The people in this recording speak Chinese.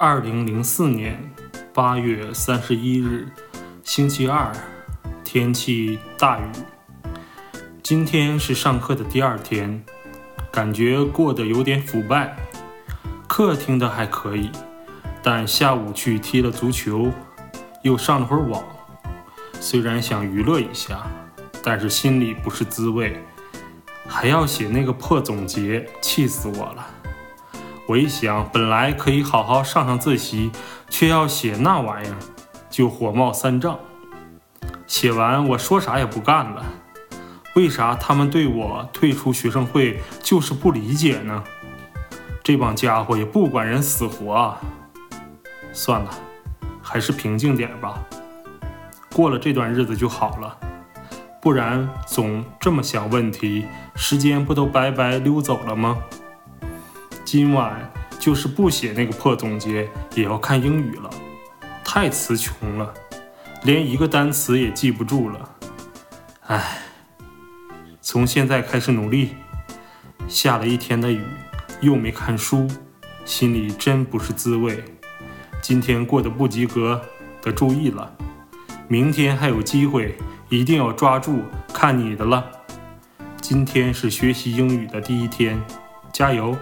二零零四年八月三十一日，星期二，天气大雨。今天是上课的第二天，感觉过得有点腐败。课听的还可以，但下午去踢了足球，又上了会儿网。虽然想娱乐一下，但是心里不是滋味。还要写那个破总结，气死我了。我一想，本来可以好好上上自习，却要写那玩意儿，就火冒三丈。写完，我说啥也不干了。为啥他们对我退出学生会就是不理解呢？这帮家伙也不管人死活啊！算了，还是平静点吧。过了这段日子就好了，不然总这么想问题，时间不都白白溜走了吗？今晚就是不写那个破总结，也要看英语了。太词穷了，连一个单词也记不住了。唉，从现在开始努力。下了一天的雨，又没看书，心里真不是滋味。今天过得不及格，得注意了。明天还有机会，一定要抓住，看你的了。今天是学习英语的第一天，加油！